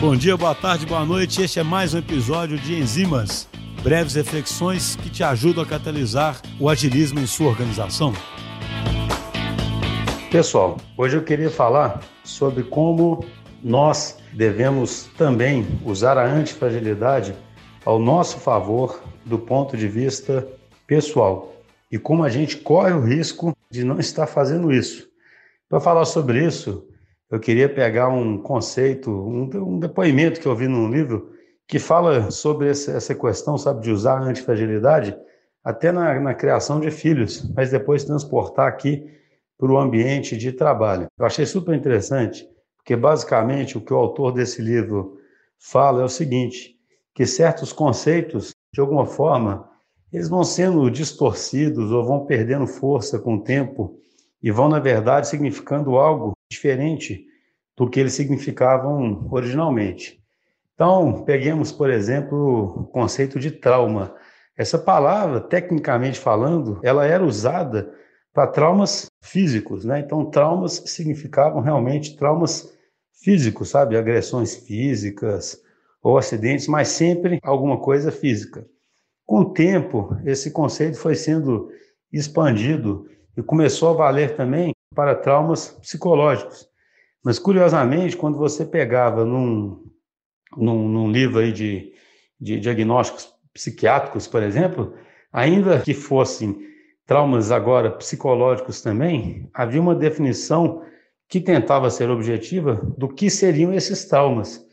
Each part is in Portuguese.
Bom dia, boa tarde, boa noite. Este é mais um episódio de Enzimas, breves reflexões que te ajudam a catalisar o agilismo em sua organização. Pessoal, hoje eu queria falar sobre como nós devemos também usar a antifragilidade ao nosso favor do ponto de vista pessoal e como a gente corre o risco de não estar fazendo isso. Para falar sobre isso, eu queria pegar um conceito, um, um depoimento que eu vi num livro que fala sobre essa questão, sabe, de usar a antifragilidade até na, na criação de filhos, mas depois transportar aqui para o ambiente de trabalho. Eu achei super interessante, porque basicamente o que o autor desse livro fala é o seguinte, que certos conceitos, de alguma forma, eles vão sendo distorcidos ou vão perdendo força com o tempo e vão, na verdade, significando algo diferente do que eles significavam originalmente. Então, peguemos, por exemplo, o conceito de trauma. Essa palavra, tecnicamente falando, ela era usada para traumas físicos, né? Então, traumas significavam realmente traumas físicos, sabe? Agressões físicas ou acidentes, mas sempre alguma coisa física. Com o tempo, esse conceito foi sendo expandido e começou a valer também para traumas psicológicos. Mas, curiosamente, quando você pegava num, num, num livro aí de, de diagnósticos psiquiátricos, por exemplo, ainda que fossem traumas agora psicológicos também, havia uma definição que tentava ser objetiva do que seriam esses traumas.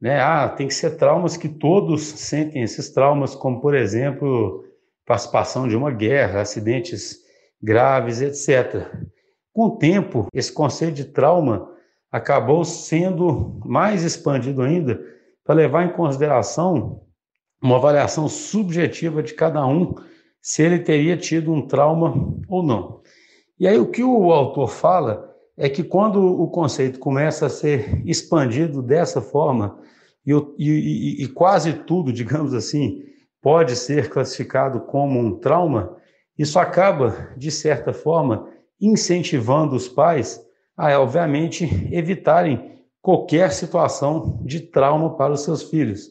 Né? Ah, tem que ser traumas que todos sentem esses traumas, como, por exemplo, participação de uma guerra, acidentes graves, etc. Com o tempo, esse conceito de trauma acabou sendo mais expandido ainda para levar em consideração uma avaliação subjetiva de cada um se ele teria tido um trauma ou não. E aí o que o autor fala é que quando o conceito começa a ser expandido dessa forma, e, e, e, quase tudo, digamos assim, pode ser classificado como um trauma, isso acaba, de certa forma, incentivando os pais a, obviamente, evitarem qualquer situação de trauma para os seus filhos.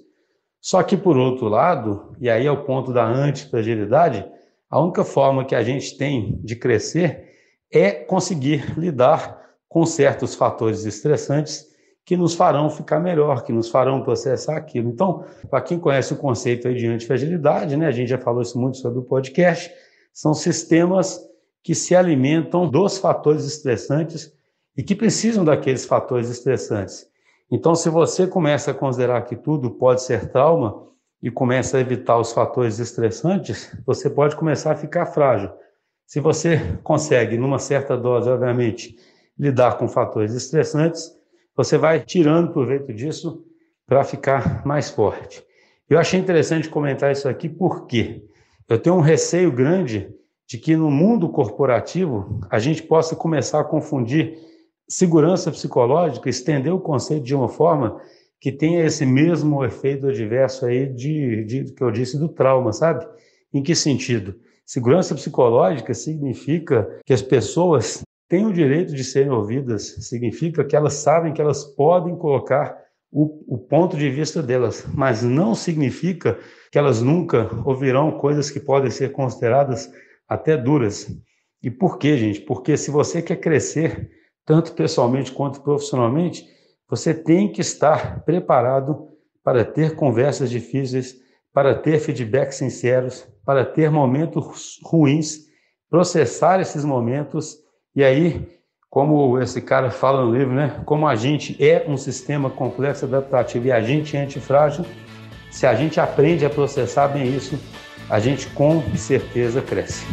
Só que, por outro lado, e aí é o ponto da antifragilidade, a única forma que a gente tem de crescer é conseguir lidar com certos fatores estressantes que nos farão ficar melhor, que nos farão processar aquilo. Então, para quem conhece o conceito aí de antifragilidade, né, a gente já falou isso muito sobre o podcast, são sistemas que se alimentam dos fatores estressantes e que precisam daqueles fatores estressantes. Então, se você começa a considerar que tudo pode ser trauma e começa a evitar os fatores estressantes, você pode começar a ficar frágil. Se você consegue, numa certa dose, obviamente, lidar com fatores estressantes, você vai tirando proveito disso para ficar mais forte. Eu achei interessante comentar isso aqui porque eu tenho um receio grande de que no mundo corporativo a gente possa começar a confundir segurança psicológica, estender o conceito de uma forma que tenha esse mesmo efeito adverso aí de, de que eu disse do trauma, sabe? Em que sentido? Segurança psicológica significa que as pessoas têm o direito de serem ouvidas, significa que elas sabem que elas podem colocar o, o, ponto de vista delas, mas não significa que elas nunca ouvirão coisas que podem ser consideradas até duras. E por quê, gente? Porque se você quer crescer, tanto pessoalmente quanto profissionalmente, você tem que estar preparado para ter conversas difíceis, para ter feedbacks sinceros, para ter momentos ruins, processar esses momentos e aí, como esse cara fala no livro, né? Como a gente é um sistema complexo adaptativo e a gente é antifrágil, se a gente aprende a processar bem isso, a gente com certeza cresce.